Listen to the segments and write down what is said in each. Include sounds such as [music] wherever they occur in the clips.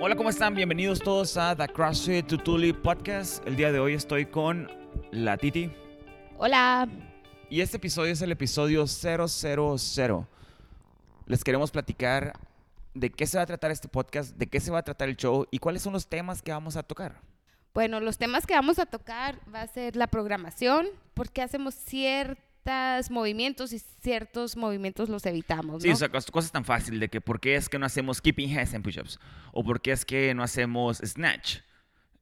Hola, ¿cómo están? Bienvenidos todos a The CrossFit Tutuli Podcast. El día de hoy estoy con la Titi. Hola. Y este episodio es el episodio 000. Les queremos platicar de qué se va a tratar este podcast, de qué se va a tratar el show y cuáles son los temas que vamos a tocar. Bueno, los temas que vamos a tocar va a ser la programación, porque hacemos ciertos movimientos y ciertos movimientos los evitamos. Sí, ¿no? o sea, cos- cosas tan fácil de que por qué es que no hacemos keeping hands and push-ups o por qué es que no hacemos snatch.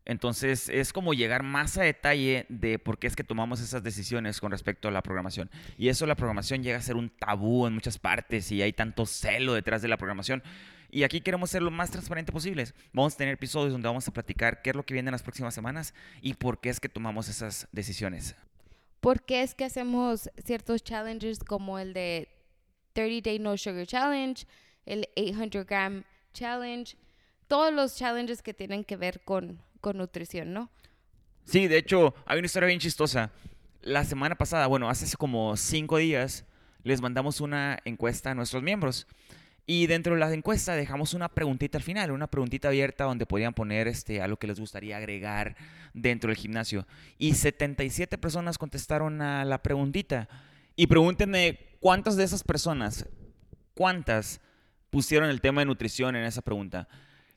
Entonces es como llegar más a detalle de por qué es que tomamos esas decisiones con respecto a la programación. Y eso la programación llega a ser un tabú en muchas partes y hay tanto celo detrás de la programación. Y aquí queremos ser lo más transparente posibles. Vamos a tener episodios donde vamos a platicar qué es lo que viene en las próximas semanas y por qué es que tomamos esas decisiones. ¿Por qué es que hacemos ciertos challenges como el de 30 Day No Sugar Challenge, el 800 Gram Challenge, todos los challenges que tienen que ver con, con nutrición, ¿no? Sí, de hecho, hay una historia bien chistosa. La semana pasada, bueno, hace como cinco días, les mandamos una encuesta a nuestros miembros. Y dentro de la encuesta dejamos una preguntita al final, una preguntita abierta donde podían poner este, algo que les gustaría agregar dentro del gimnasio. Y 77 personas contestaron a la preguntita. Y pregúntenme cuántas de esas personas, cuántas pusieron el tema de nutrición en esa pregunta.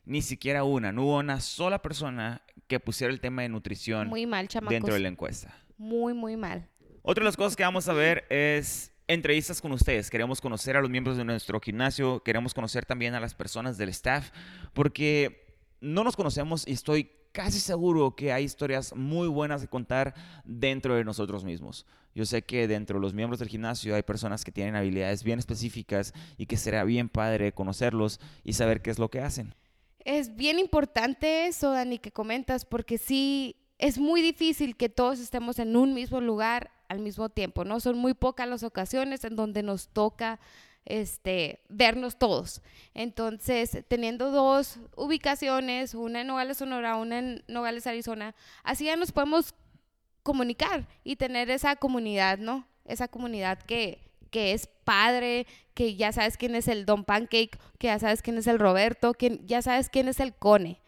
Ni siquiera una, no hubo una sola persona que pusiera el tema de nutrición Muy mal, chamacos. dentro de la encuesta. Muy, muy mal. Otra de las cosas que vamos a ver es entrevistas con ustedes. Queremos conocer a los miembros de nuestro gimnasio, queremos conocer también a las personas del staff, porque no nos conocemos y estoy casi seguro que hay historias muy buenas de contar dentro de nosotros mismos. Yo sé que dentro de los miembros del gimnasio hay personas que tienen habilidades bien específicas y que será bien padre conocerlos y saber qué es lo que hacen. Es bien importante eso, Dani, que comentas, porque sí, es muy difícil que todos estemos en un mismo lugar al mismo tiempo, ¿no? Son muy pocas las ocasiones en donde nos toca este, vernos todos. Entonces, teniendo dos ubicaciones, una en Nogales, Sonora, una en Nogales, Arizona, así ya nos podemos comunicar y tener esa comunidad, ¿no? Esa comunidad que, que es padre, que ya sabes quién es el Don Pancake, que ya sabes quién es el Roberto, que ya sabes quién es el Cone.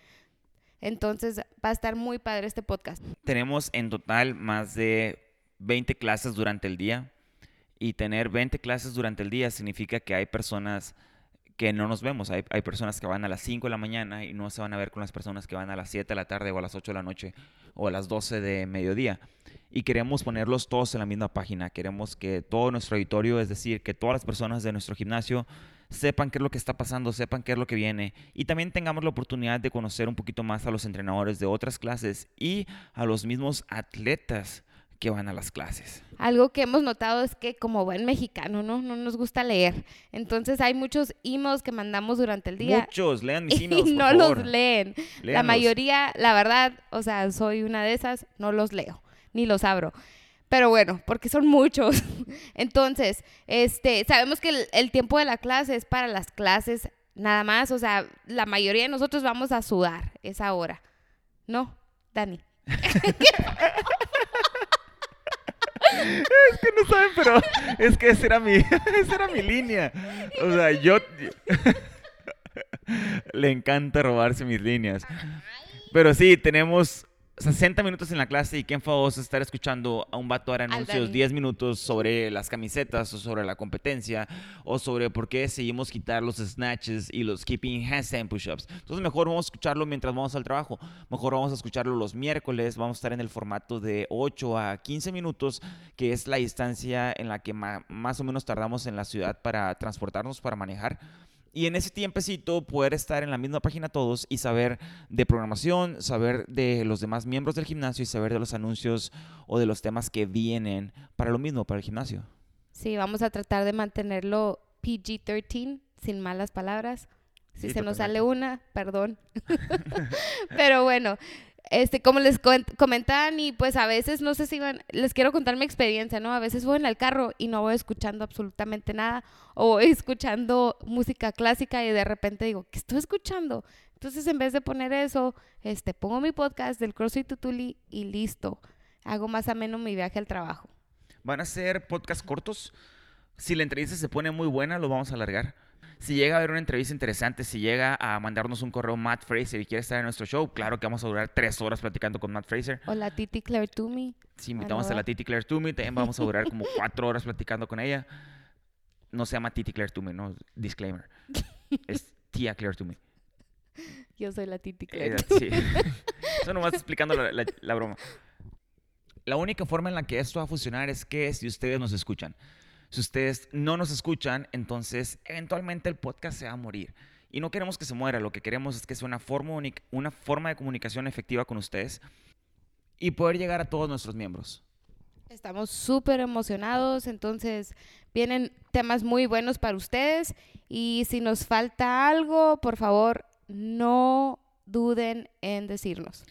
Entonces va a estar muy padre este podcast. Tenemos en total más de 20 clases durante el día. Y tener 20 clases durante el día significa que hay personas que no nos vemos. Hay, hay personas que van a las 5 de la mañana y no se van a ver con las personas que van a las 7 de la tarde o a las 8 de la noche o a las 12 de mediodía. Y queremos ponerlos todos en la misma página. Queremos que todo nuestro auditorio, es decir, que todas las personas de nuestro gimnasio sepan qué es lo que está pasando, sepan qué es lo que viene y también tengamos la oportunidad de conocer un poquito más a los entrenadores de otras clases y a los mismos atletas que van a las clases. Algo que hemos notado es que como buen mexicano, ¿no? No nos gusta leer. Entonces hay muchos emails que mandamos durante el día Muchos, lean mis [laughs] y emails, por no favor. los leen. La mayoría, la verdad, o sea, soy una de esas, no los leo, ni los abro. Pero bueno, porque son muchos. [laughs] Entonces, este, sabemos que el, el tiempo de la clase es para las clases nada más. O sea, la mayoría de nosotros vamos a sudar esa hora. ¿No, Dani? [laughs] Es que no saben, pero es que esa era mi, [laughs] esa era mi línea. O sea, yo... [laughs] Le encanta robarse mis líneas. Pero sí, tenemos 60 minutos en la clase y qué enfadoso estar escuchando a un vato dar anuncios Dani. 10 minutos sobre las camisetas o sobre la competencia o sobre por qué seguimos quitar los snatches y los keeping handstand push-ups. Entonces mejor vamos a escucharlo mientras vamos al trabajo. Mejor vamos a escucharlo los miércoles. Vamos a estar en el formato de 8 a 15 minutos, que es la distancia en la que más o menos tardamos en la ciudad para transportarnos, para manejar. Y en ese tiempecito poder estar en la misma página todos y saber de programación, saber de los demás miembros del gimnasio y saber de los anuncios o de los temas que vienen para lo mismo, para el gimnasio. Sí, vamos a tratar de mantenerlo PG-13, sin malas palabras. Si Sí, se nos sale una, perdón. [laughs] Pero bueno, este, como les comentaban y pues a veces, no sé si van, les quiero contar mi experiencia, ¿no? A veces voy en el carro y no voy escuchando absolutamente nada o voy escuchando música clásica y de repente digo, ¿qué estoy escuchando? Entonces en vez de poner eso, este, pongo mi podcast del CrossFit Tutuli y listo. Hago más ameno mi viaje al trabajo. Van a ser podcast cortos. Si la entrevista se pone muy buena, lo vamos a alargar. Si llega a haber una entrevista interesante, si llega a mandarnos un correo Matt Fraser y quiere estar en nuestro show, claro que vamos a durar tres horas platicando con Matt Fraser. O la Titi Claire Toomey. Si invitamos a la Titi Claire Toomey, también vamos a durar como [laughs] cuatro horas platicando con ella. No se llama Titi Claire Toomey, no, disclaimer. [laughs] Es tía Claire Toomey. Yo soy la Titi Claire. Eh, sí. [laughs] Eso nomás explicando la, la- la broma. La única forma en la que esto va a funcionar es que si ustedes nos escuchan. Si ustedes no nos escuchan, entonces eventualmente el podcast se va a morir. Y no queremos que se muera, lo que queremos es que sea una forma, una forma de comunicación efectiva con ustedes y poder llegar a todos nuestros miembros. Estamos súper emocionados, entonces vienen temas muy buenos para ustedes y si nos falta algo, por favor, no duden en decirnos.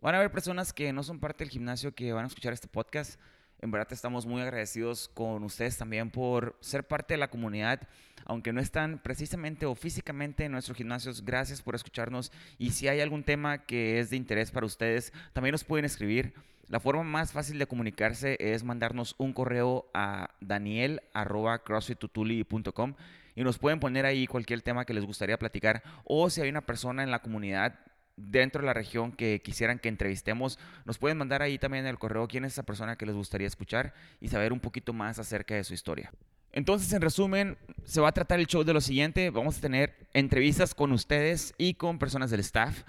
Van a haber personas que no son parte del gimnasio que van a escuchar este podcast. En verdad estamos muy agradecidos con ustedes también por ser parte de la comunidad, aunque no están precisamente o físicamente en nuestros gimnasios. Gracias por escucharnos y si hay algún tema que es de interés para ustedes, también nos pueden escribir. La forma más fácil de comunicarse es mandarnos un correo a daniel.crossfittutuli.com y nos pueden poner ahí cualquier tema que les gustaría platicar o si hay una persona en la comunidad dentro de la región que quisieran que entrevistemos, nos pueden mandar ahí también en el correo quién es esa persona que les gustaría escuchar y saber un poquito más acerca de su historia. Entonces, en resumen, se va a tratar el show de lo siguiente. Vamos a tener entrevistas con ustedes y con personas del staff.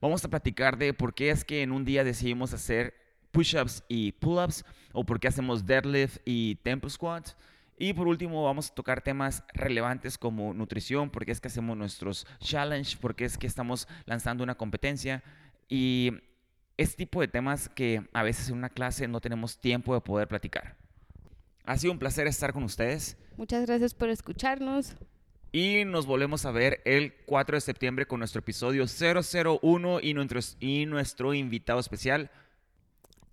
Vamos a platicar de por qué es que en un día decidimos hacer push-ups y pull-ups o por qué hacemos deadlift y tempo squat. Y por último vamos a tocar temas relevantes como nutrición, por qué es que hacemos nuestros challenge, por qué es que estamos lanzando una competencia y este tipo de temas que a veces en una clase no tenemos tiempo de poder platicar. Ha sido un placer estar con ustedes Muchas gracias por escucharnos. y nos volvemos a ver el 4 de septiembre con nuestro episodio 001 y nuestro, y nuestro invitado especial.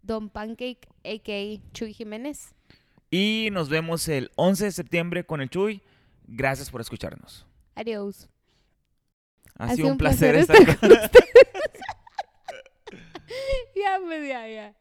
Don Pancake, a.k.a. Chuy Jiménez. Y nos vemos el 11 de septiembre con el Chuy. Gracias por escucharnos. Adiós. Ha, sido un placer, estar con [laughs] Ya, pues ya, ya.